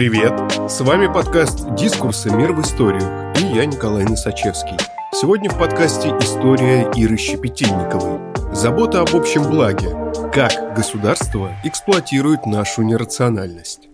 Привет! С вами подкаст «Дискурсы. Мир в историях» и я Николай Носачевский. Сегодня в подкасте история Иры Щепетильниковой. Забота об общем благе. Как государство эксплуатирует нашу нерациональность.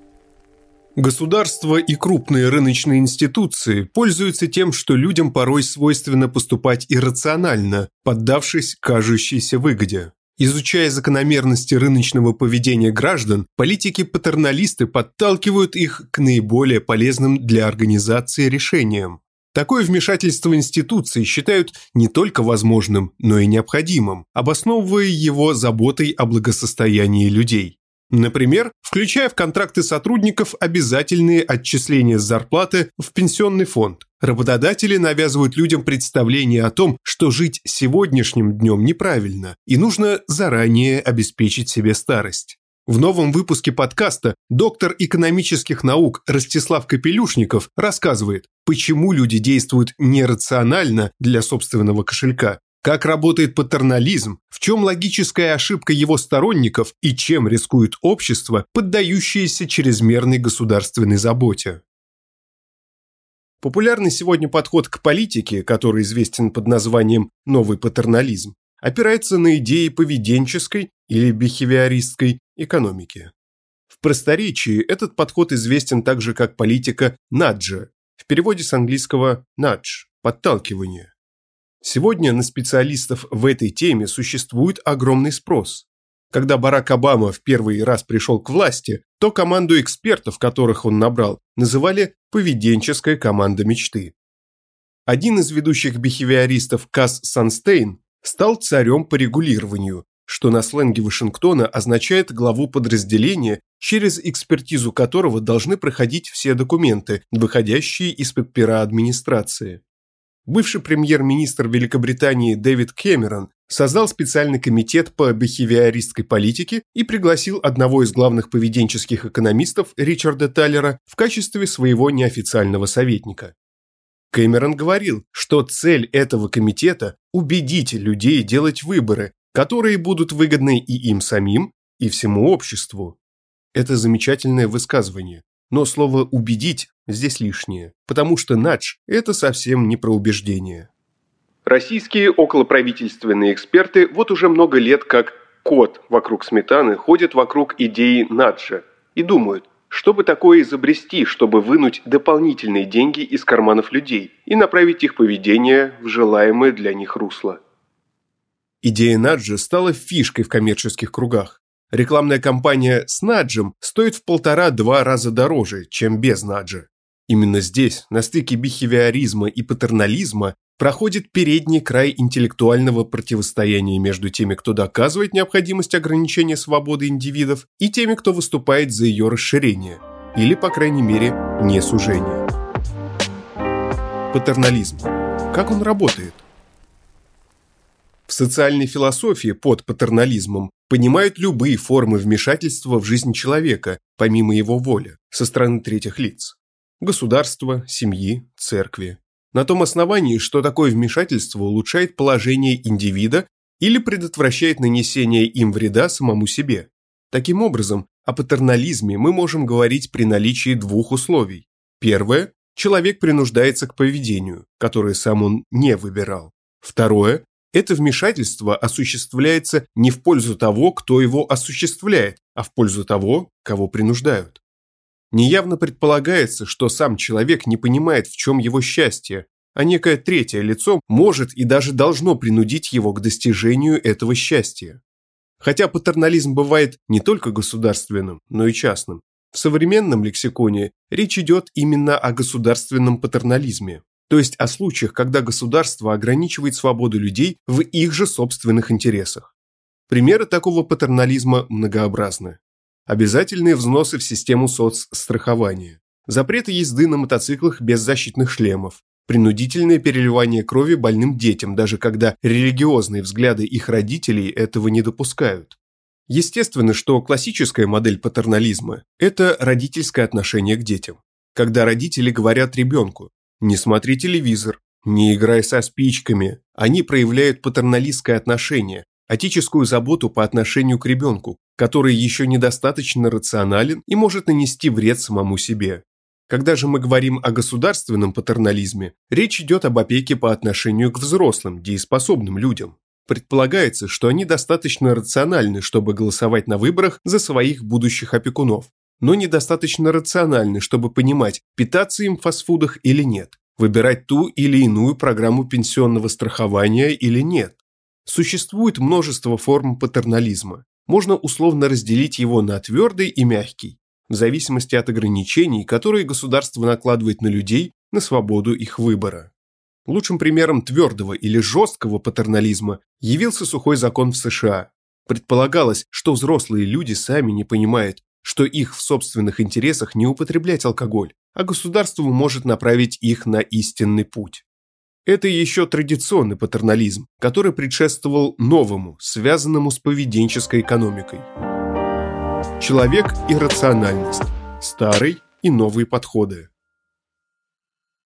Государство и крупные рыночные институции пользуются тем, что людям порой свойственно поступать иррационально, поддавшись кажущейся выгоде. Изучая закономерности рыночного поведения граждан, политики-патерналисты подталкивают их к наиболее полезным для организации решениям. Такое вмешательство институций считают не только возможным, но и необходимым, обосновывая его заботой о благосостоянии людей. Например, включая в контракты сотрудников обязательные отчисления с зарплаты в пенсионный фонд. Работодатели навязывают людям представление о том, что жить сегодняшним днем неправильно, и нужно заранее обеспечить себе старость. В новом выпуске подкаста доктор экономических наук Ростислав Капелюшников рассказывает, почему люди действуют нерационально для собственного кошелька как работает патернализм, в чем логическая ошибка его сторонников и чем рискует общество, поддающееся чрезмерной государственной заботе. Популярный сегодня подход к политике, который известен под названием «новый патернализм», опирается на идеи поведенческой или бихевиористской экономики. В просторечии этот подход известен также как политика наджа, в переводе с английского nudge – подталкивание. Сегодня на специалистов в этой теме существует огромный спрос. Когда Барак Обама в первый раз пришел к власти, то команду экспертов, которых он набрал, называли «поведенческая команда мечты». Один из ведущих бихевиористов Касс Санстейн стал царем по регулированию, что на сленге Вашингтона означает главу подразделения, через экспертизу которого должны проходить все документы, выходящие из-под пера администрации. Бывший премьер-министр Великобритании Дэвид Кэмерон создал специальный комитет по бихевиористской политике и пригласил одного из главных поведенческих экономистов Ричарда Таллера в качестве своего неофициального советника. Кэмерон говорил, что цель этого комитета – убедить людей делать выборы, которые будут выгодны и им самим, и всему обществу. Это замечательное высказывание, но слово «убедить» здесь лишнее, потому что «надж» – это совсем не про убеждение. Российские околоправительственные эксперты вот уже много лет как кот вокруг сметаны ходят вокруг идеи наджа и думают, что бы такое изобрести, чтобы вынуть дополнительные деньги из карманов людей и направить их поведение в желаемое для них русло. Идея наджа стала фишкой в коммерческих кругах. Рекламная кампания с наджем стоит в полтора-два раза дороже, чем без наджа. Именно здесь, на стыке бихевиоризма и патернализма, проходит передний край интеллектуального противостояния между теми, кто доказывает необходимость ограничения свободы индивидов, и теми, кто выступает за ее расширение, или, по крайней мере, не сужение. Патернализм. Как он работает? В социальной философии под патернализмом понимают любые формы вмешательства в жизнь человека, помимо его воли, со стороны третьих лиц. Государства, семьи, церкви. На том основании, что такое вмешательство улучшает положение индивида или предотвращает нанесение им вреда самому себе. Таким образом, о патернализме мы можем говорить при наличии двух условий. Первое – человек принуждается к поведению, которое сам он не выбирал. Второе это вмешательство осуществляется не в пользу того, кто его осуществляет, а в пользу того, кого принуждают. Неявно предполагается, что сам человек не понимает, в чем его счастье, а некое третье лицо может и даже должно принудить его к достижению этого счастья. Хотя патернализм бывает не только государственным, но и частным. В современном лексиконе речь идет именно о государственном патернализме то есть о случаях, когда государство ограничивает свободу людей в их же собственных интересах. Примеры такого патернализма многообразны. Обязательные взносы в систему соцстрахования, запреты езды на мотоциклах без защитных шлемов, принудительное переливание крови больным детям, даже когда религиозные взгляды их родителей этого не допускают. Естественно, что классическая модель патернализма – это родительское отношение к детям. Когда родители говорят ребенку не смотри телевизор, не играй со спичками. Они проявляют патерналистское отношение, отеческую заботу по отношению к ребенку, который еще недостаточно рационален и может нанести вред самому себе. Когда же мы говорим о государственном патернализме, речь идет об опеке по отношению к взрослым, дееспособным людям. Предполагается, что они достаточно рациональны, чтобы голосовать на выборах за своих будущих опекунов, но недостаточно рациональны, чтобы понимать, питаться им в фастфудах или нет, выбирать ту или иную программу пенсионного страхования или нет. Существует множество форм патернализма. Можно условно разделить его на твердый и мягкий в зависимости от ограничений, которые государство накладывает на людей на свободу их выбора. Лучшим примером твердого или жесткого патернализма явился сухой закон в США. Предполагалось, что взрослые люди сами не понимают, что их в собственных интересах не употреблять алкоголь, а государство может направить их на истинный путь. Это еще традиционный патернализм, который предшествовал новому, связанному с поведенческой экономикой. Человек и рациональность. Старый и новые подходы.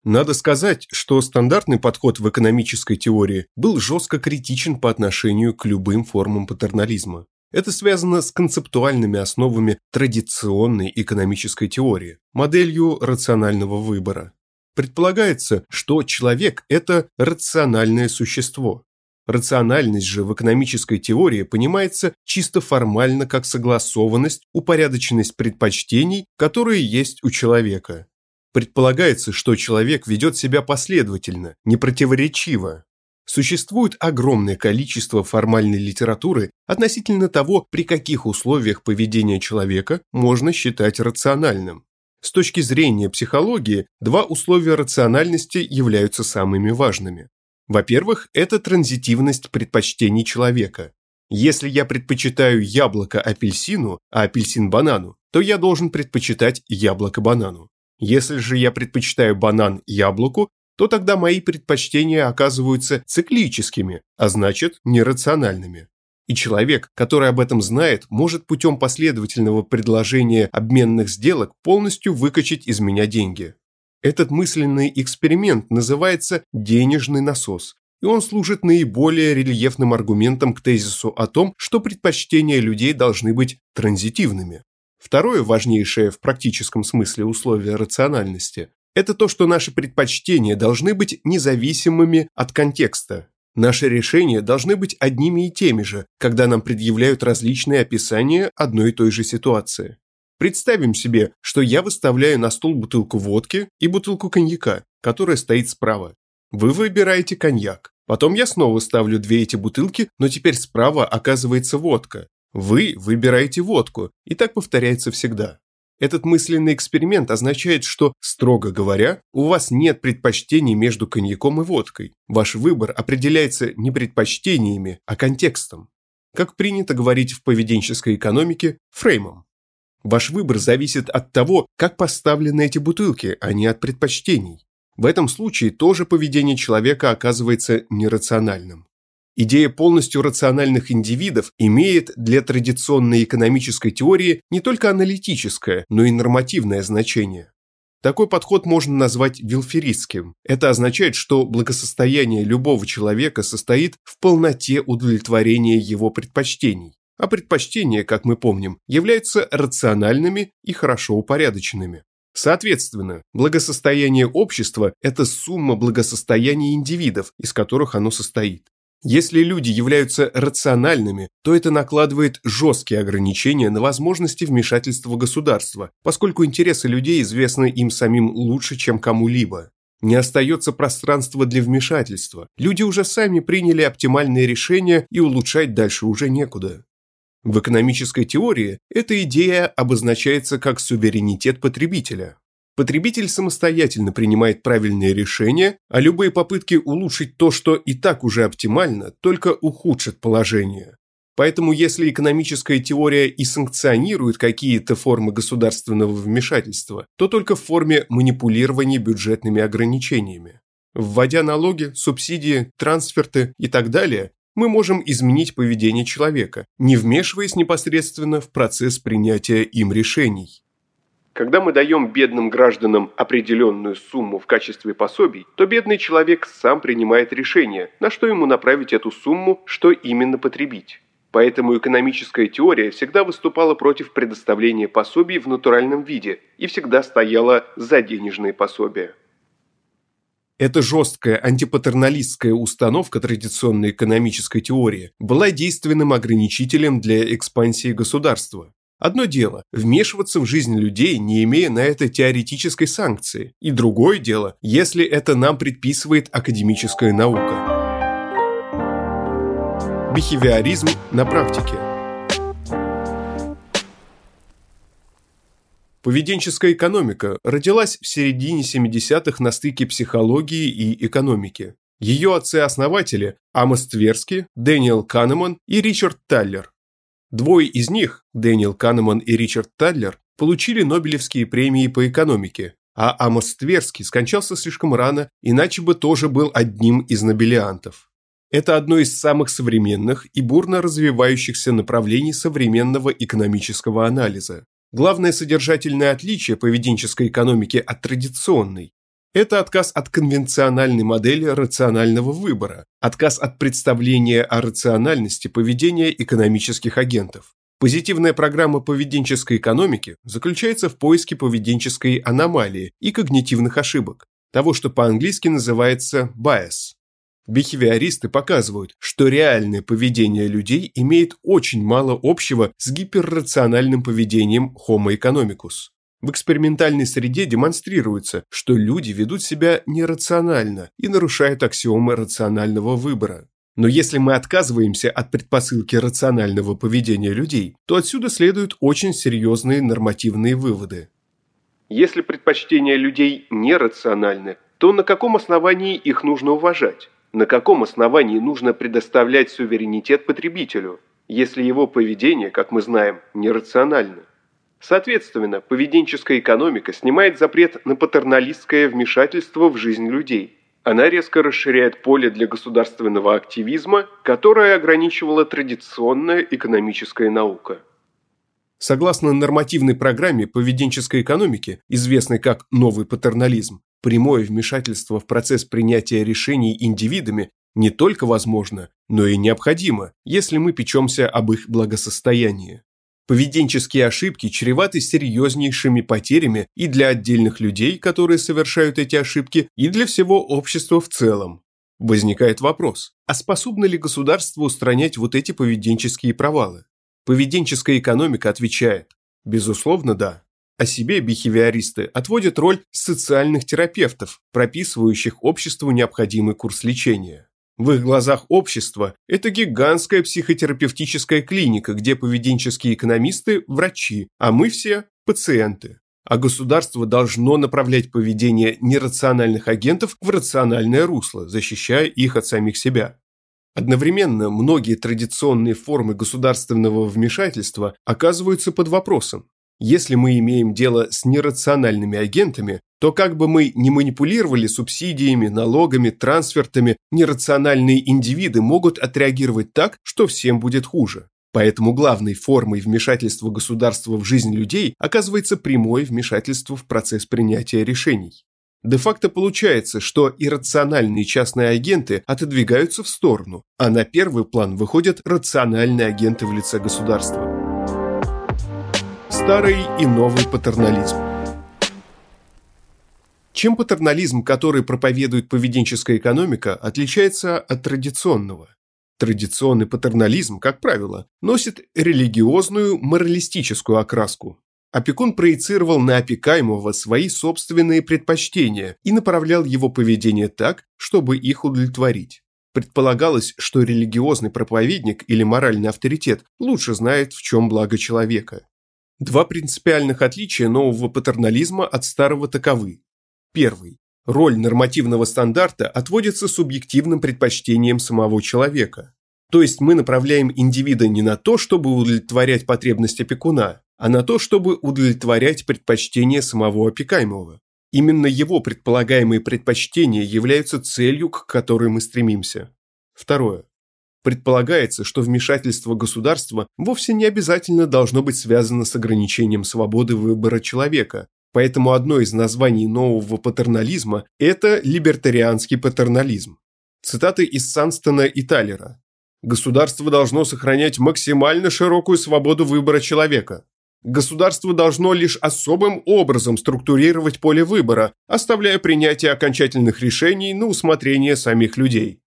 Надо сказать, что стандартный подход в экономической теории был жестко критичен по отношению к любым формам патернализма. Это связано с концептуальными основами традиционной экономической теории, моделью рационального выбора. Предполагается, что человек – это рациональное существо, Рациональность же в экономической теории понимается чисто формально как согласованность, упорядоченность предпочтений, которые есть у человека. Предполагается, что человек ведет себя последовательно, непротиворечиво. Существует огромное количество формальной литературы относительно того, при каких условиях поведения человека можно считать рациональным. С точки зрения психологии, два условия рациональности являются самыми важными. Во-первых, это транзитивность предпочтений человека. Если я предпочитаю яблоко апельсину, а апельсин банану, то я должен предпочитать яблоко банану. Если же я предпочитаю банан яблоку, то тогда мои предпочтения оказываются циклическими, а значит нерациональными. И человек, который об этом знает, может путем последовательного предложения обменных сделок полностью выкачать из меня деньги. Этот мысленный эксперимент называется «денежный насос», и он служит наиболее рельефным аргументом к тезису о том, что предпочтения людей должны быть транзитивными. Второе важнейшее в практическом смысле условие рациональности – это то, что наши предпочтения должны быть независимыми от контекста. Наши решения должны быть одними и теми же, когда нам предъявляют различные описания одной и той же ситуации. Представим себе, что я выставляю на стол бутылку водки и бутылку коньяка, которая стоит справа. Вы выбираете коньяк. Потом я снова ставлю две эти бутылки, но теперь справа оказывается водка. Вы выбираете водку, и так повторяется всегда. Этот мысленный эксперимент означает, что, строго говоря, у вас нет предпочтений между коньяком и водкой. Ваш выбор определяется не предпочтениями, а контекстом. Как принято говорить в поведенческой экономике, фреймом. Ваш выбор зависит от того, как поставлены эти бутылки, а не от предпочтений. В этом случае тоже поведение человека оказывается нерациональным. Идея полностью рациональных индивидов имеет для традиционной экономической теории не только аналитическое, но и нормативное значение. Такой подход можно назвать вилферистским. Это означает, что благосостояние любого человека состоит в полноте удовлетворения его предпочтений а предпочтения, как мы помним, являются рациональными и хорошо упорядоченными. Соответственно, благосостояние общества – это сумма благосостояния индивидов, из которых оно состоит. Если люди являются рациональными, то это накладывает жесткие ограничения на возможности вмешательства государства, поскольку интересы людей известны им самим лучше, чем кому-либо. Не остается пространства для вмешательства. Люди уже сами приняли оптимальные решения и улучшать дальше уже некуда. В экономической теории эта идея обозначается как суверенитет потребителя. Потребитель самостоятельно принимает правильные решения, а любые попытки улучшить то, что и так уже оптимально, только ухудшат положение. Поэтому если экономическая теория и санкционирует какие-то формы государственного вмешательства, то только в форме манипулирования бюджетными ограничениями. Вводя налоги, субсидии, трансферты и так далее, мы можем изменить поведение человека, не вмешиваясь непосредственно в процесс принятия им решений. Когда мы даем бедным гражданам определенную сумму в качестве пособий, то бедный человек сам принимает решение, на что ему направить эту сумму, что именно потребить. Поэтому экономическая теория всегда выступала против предоставления пособий в натуральном виде и всегда стояла за денежные пособия. Эта жесткая антипатерналистская установка традиционной экономической теории была действенным ограничителем для экспансии государства. Одно дело – вмешиваться в жизнь людей, не имея на это теоретической санкции, и другое дело, если это нам предписывает академическая наука. Бихевиоризм на практике – Поведенческая экономика родилась в середине 70-х на стыке психологии и экономики. Ее отцы-основатели – Амос Тверски, Дэниел Канеман и Ричард Таллер. Двое из них, Дэниел Канеман и Ричард Таллер, получили Нобелевские премии по экономике, а Амос Тверски скончался слишком рано, иначе бы тоже был одним из нобелиантов. Это одно из самых современных и бурно развивающихся направлений современного экономического анализа. Главное содержательное отличие поведенческой экономики от традиционной – это отказ от конвенциональной модели рационального выбора, отказ от представления о рациональности поведения экономических агентов. Позитивная программа поведенческой экономики заключается в поиске поведенческой аномалии и когнитивных ошибок, того, что по-английски называется bias. Бихевиористы показывают, что реальное поведение людей имеет очень мало общего с гиперрациональным поведением Homo economicus. В экспериментальной среде демонстрируется, что люди ведут себя нерационально и нарушают аксиомы рационального выбора. Но если мы отказываемся от предпосылки рационального поведения людей, то отсюда следуют очень серьезные нормативные выводы. Если предпочтения людей нерациональны, то на каком основании их нужно уважать? На каком основании нужно предоставлять суверенитет потребителю, если его поведение, как мы знаем, нерационально? Соответственно, поведенческая экономика снимает запрет на патерналистское вмешательство в жизнь людей. Она резко расширяет поле для государственного активизма, которое ограничивала традиционная экономическая наука. Согласно нормативной программе поведенческой экономики, известной как «новый патернализм», прямое вмешательство в процесс принятия решений индивидами не только возможно, но и необходимо, если мы печемся об их благосостоянии. Поведенческие ошибки чреваты серьезнейшими потерями и для отдельных людей, которые совершают эти ошибки, и для всего общества в целом. Возникает вопрос, а способно ли государство устранять вот эти поведенческие провалы? Поведенческая экономика отвечает, безусловно, да. О себе бихевиористы отводят роль социальных терапевтов, прописывающих обществу необходимый курс лечения. В их глазах общество – это гигантская психотерапевтическая клиника, где поведенческие экономисты – врачи, а мы все – пациенты. А государство должно направлять поведение нерациональных агентов в рациональное русло, защищая их от самих себя. Одновременно многие традиционные формы государственного вмешательства оказываются под вопросом. Если мы имеем дело с нерациональными агентами, то как бы мы ни манипулировали субсидиями, налогами, трансфертами, нерациональные индивиды могут отреагировать так, что всем будет хуже. Поэтому главной формой вмешательства государства в жизнь людей оказывается прямое вмешательство в процесс принятия решений. Де-факто получается, что иррациональные частные агенты отодвигаются в сторону, а на первый план выходят рациональные агенты в лице государства старый и новый патернализм. Чем патернализм, который проповедует поведенческая экономика, отличается от традиционного? Традиционный патернализм, как правило, носит религиозную, моралистическую окраску. Опекун проецировал на опекаемого свои собственные предпочтения и направлял его поведение так, чтобы их удовлетворить. Предполагалось, что религиозный проповедник или моральный авторитет лучше знает, в чем благо человека. Два принципиальных отличия нового патернализма от старого таковы. Первый. Роль нормативного стандарта отводится субъективным предпочтениям самого человека. То есть мы направляем индивида не на то, чтобы удовлетворять потребность опекуна, а на то, чтобы удовлетворять предпочтения самого опекаемого. Именно его предполагаемые предпочтения являются целью, к которой мы стремимся. Второе. Предполагается, что вмешательство государства вовсе не обязательно должно быть связано с ограничением свободы выбора человека, поэтому одно из названий нового патернализма – это либертарианский патернализм. Цитаты из Санстона и Талера. «Государство должно сохранять максимально широкую свободу выбора человека. Государство должно лишь особым образом структурировать поле выбора, оставляя принятие окончательных решений на усмотрение самих людей.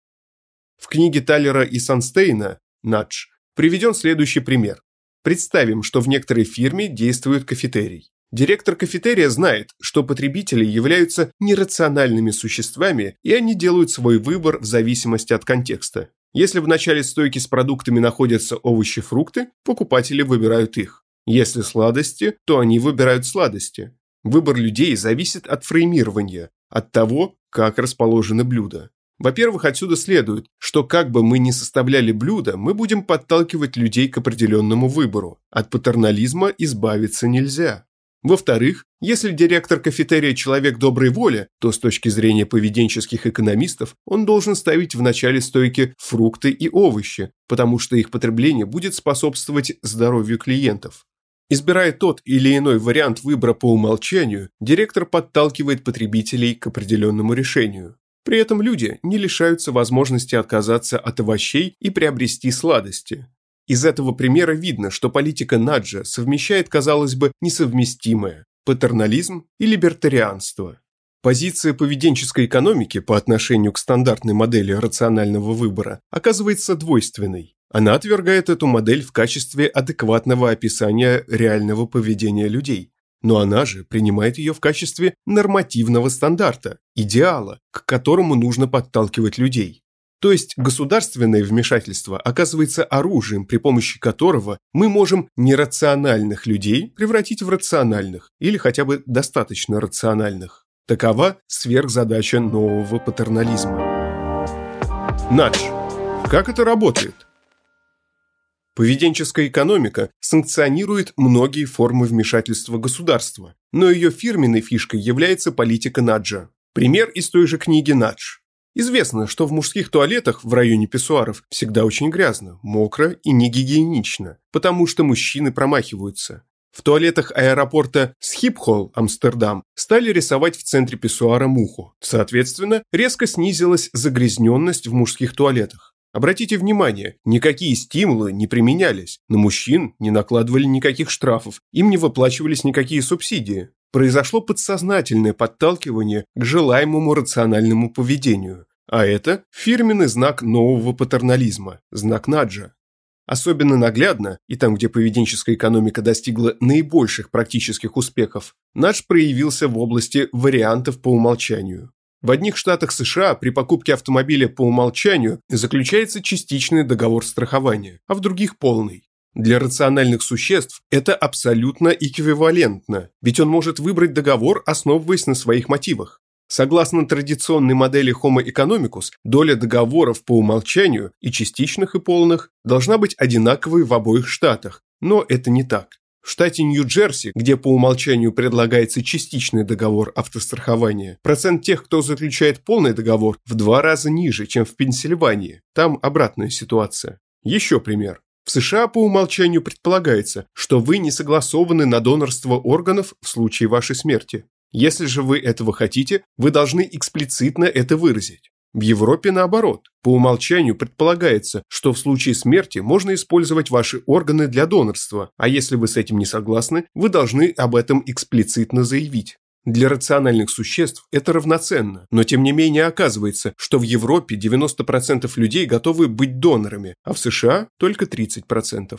В книге Таллера и Санстейна «Надж» приведен следующий пример. Представим, что в некоторой фирме действует кафетерий. Директор кафетерия знает, что потребители являются нерациональными существами, и они делают свой выбор в зависимости от контекста. Если в начале стойки с продуктами находятся овощи-фрукты, покупатели выбирают их. Если сладости, то они выбирают сладости. Выбор людей зависит от фреймирования, от того, как расположены блюда. Во-первых, отсюда следует, что как бы мы ни составляли блюдо, мы будем подталкивать людей к определенному выбору. От патернализма избавиться нельзя. Во-вторых, если директор кафетерия человек доброй воли, то с точки зрения поведенческих экономистов он должен ставить в начале стойки фрукты и овощи, потому что их потребление будет способствовать здоровью клиентов. Избирая тот или иной вариант выбора по умолчанию, директор подталкивает потребителей к определенному решению. При этом люди не лишаются возможности отказаться от овощей и приобрести сладости. Из этого примера видно, что политика Наджа совмещает, казалось бы, несовместимое – патернализм и либертарианство. Позиция поведенческой экономики по отношению к стандартной модели рационального выбора оказывается двойственной. Она отвергает эту модель в качестве адекватного описания реального поведения людей, но она же принимает ее в качестве нормативного стандарта, идеала, к которому нужно подталкивать людей. То есть государственное вмешательство оказывается оружием, при помощи которого мы можем нерациональных людей превратить в рациональных или хотя бы достаточно рациональных. Такова сверхзадача нового патернализма. Надж. Как это работает? Поведенческая экономика санкционирует многие формы вмешательства государства, но ее фирменной фишкой является политика Наджа. Пример из той же книги Надж. Известно, что в мужских туалетах в районе писсуаров всегда очень грязно, мокро и негигиенично, потому что мужчины промахиваются. В туалетах аэропорта Схипхолл, Амстердам, стали рисовать в центре писсуара муху. Соответственно, резко снизилась загрязненность в мужских туалетах. Обратите внимание, никакие стимулы не применялись, на мужчин не накладывали никаких штрафов, им не выплачивались никакие субсидии. Произошло подсознательное подталкивание к желаемому рациональному поведению. А это фирменный знак нового патернализма, знак Наджа. Особенно наглядно, и там, где поведенческая экономика достигла наибольших практических успехов, Надж проявился в области вариантов по умолчанию. В одних штатах США при покупке автомобиля по умолчанию заключается частичный договор страхования, а в других – полный. Для рациональных существ это абсолютно эквивалентно, ведь он может выбрать договор, основываясь на своих мотивах. Согласно традиционной модели Homo economicus, доля договоров по умолчанию и частичных и полных должна быть одинаковой в обоих штатах, но это не так. В штате Нью-Джерси, где по умолчанию предлагается частичный договор автострахования, процент тех, кто заключает полный договор, в два раза ниже, чем в Пенсильвании. Там обратная ситуация. Еще пример. В США по умолчанию предполагается, что вы не согласованы на донорство органов в случае вашей смерти. Если же вы этого хотите, вы должны эксплицитно это выразить. В Европе наоборот. По умолчанию предполагается, что в случае смерти можно использовать ваши органы для донорства, а если вы с этим не согласны, вы должны об этом эксплицитно заявить. Для рациональных существ это равноценно, но тем не менее оказывается, что в Европе 90% людей готовы быть донорами, а в США только 30%.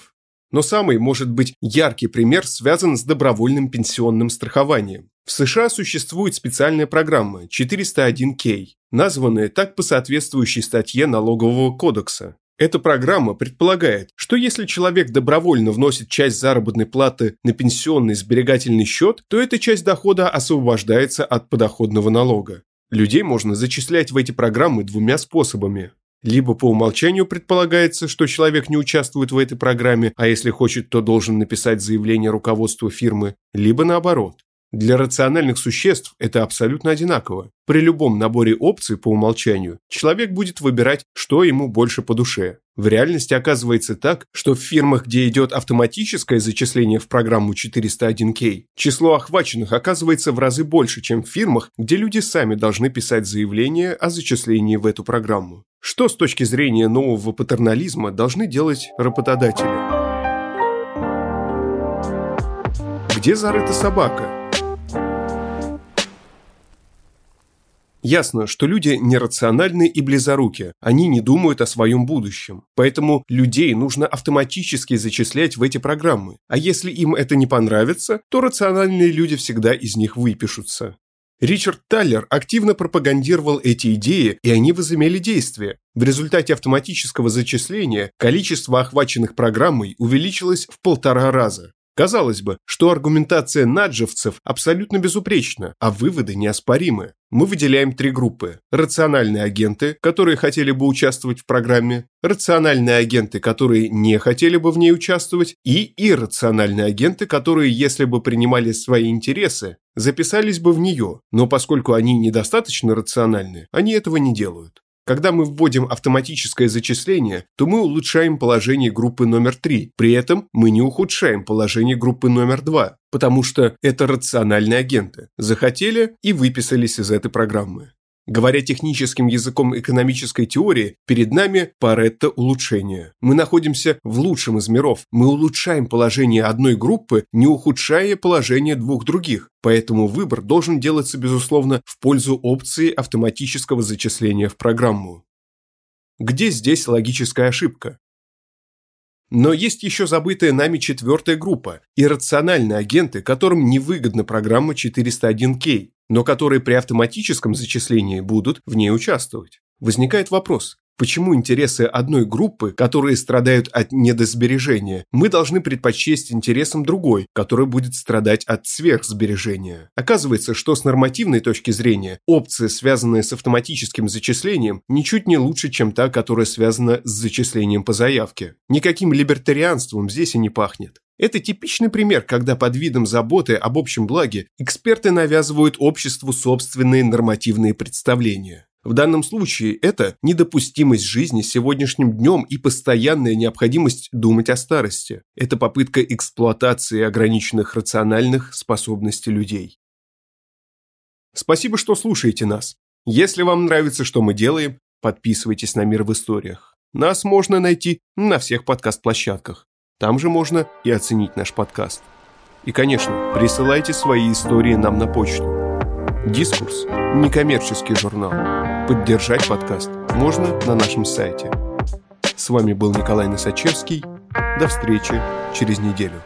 Но самый, может быть, яркий пример связан с добровольным пенсионным страхованием. В США существует специальная программа 401K, названная так по соответствующей статье налогового кодекса. Эта программа предполагает, что если человек добровольно вносит часть заработной платы на пенсионный сберегательный счет, то эта часть дохода освобождается от подоходного налога. Людей можно зачислять в эти программы двумя способами. Либо по умолчанию предполагается, что человек не участвует в этой программе, а если хочет, то должен написать заявление руководству фирмы, либо наоборот. Для рациональных существ это абсолютно одинаково. При любом наборе опций по умолчанию человек будет выбирать, что ему больше по душе. В реальности оказывается так, что в фирмах, где идет автоматическое зачисление в программу 401k, число охваченных оказывается в разы больше, чем в фирмах, где люди сами должны писать заявление о зачислении в эту программу. Что с точки зрения нового патернализма должны делать работодатели? Где зарыта собака? Ясно, что люди нерациональны и близоруки, они не думают о своем будущем. Поэтому людей нужно автоматически зачислять в эти программы. А если им это не понравится, то рациональные люди всегда из них выпишутся. Ричард Таллер активно пропагандировал эти идеи, и они возымели действие. В результате автоматического зачисления количество охваченных программой увеличилось в полтора раза. Казалось бы, что аргументация наджевцев абсолютно безупречна, а выводы неоспоримы. Мы выделяем три группы. Рациональные агенты, которые хотели бы участвовать в программе, рациональные агенты, которые не хотели бы в ней участвовать, и иррациональные агенты, которые, если бы принимали свои интересы, записались бы в нее, но поскольку они недостаточно рациональны, они этого не делают. Когда мы вводим автоматическое зачисление, то мы улучшаем положение группы номер 3. При этом мы не ухудшаем положение группы номер 2, потому что это рациональные агенты. Захотели и выписались из этой программы. Говоря техническим языком экономической теории, перед нами Паретто улучшение. Мы находимся в лучшем из миров. Мы улучшаем положение одной группы, не ухудшая положение двух других. Поэтому выбор должен делаться, безусловно, в пользу опции автоматического зачисления в программу. Где здесь логическая ошибка? Но есть еще забытая нами четвертая группа – иррациональные агенты, которым невыгодна программа 401k но которые при автоматическом зачислении будут в ней участвовать. Возникает вопрос, Почему интересы одной группы, которые страдают от недосбережения, мы должны предпочесть интересам другой, которая будет страдать от сверхсбережения? Оказывается, что с нормативной точки зрения опция, связанная с автоматическим зачислением, ничуть не лучше, чем та, которая связана с зачислением по заявке. Никаким либертарианством здесь и не пахнет. Это типичный пример, когда под видом заботы об общем благе эксперты навязывают обществу собственные нормативные представления. В данном случае это недопустимость жизни сегодняшним днем и постоянная необходимость думать о старости. Это попытка эксплуатации ограниченных рациональных способностей людей. Спасибо, что слушаете нас. Если вам нравится, что мы делаем, подписывайтесь на «Мир в историях». Нас можно найти на всех подкаст-площадках. Там же можно и оценить наш подкаст. И, конечно, присылайте свои истории нам на почту. Дискурс – некоммерческий журнал. Поддержать подкаст можно на нашем сайте. С вами был Николай Носачевский. До встречи через неделю.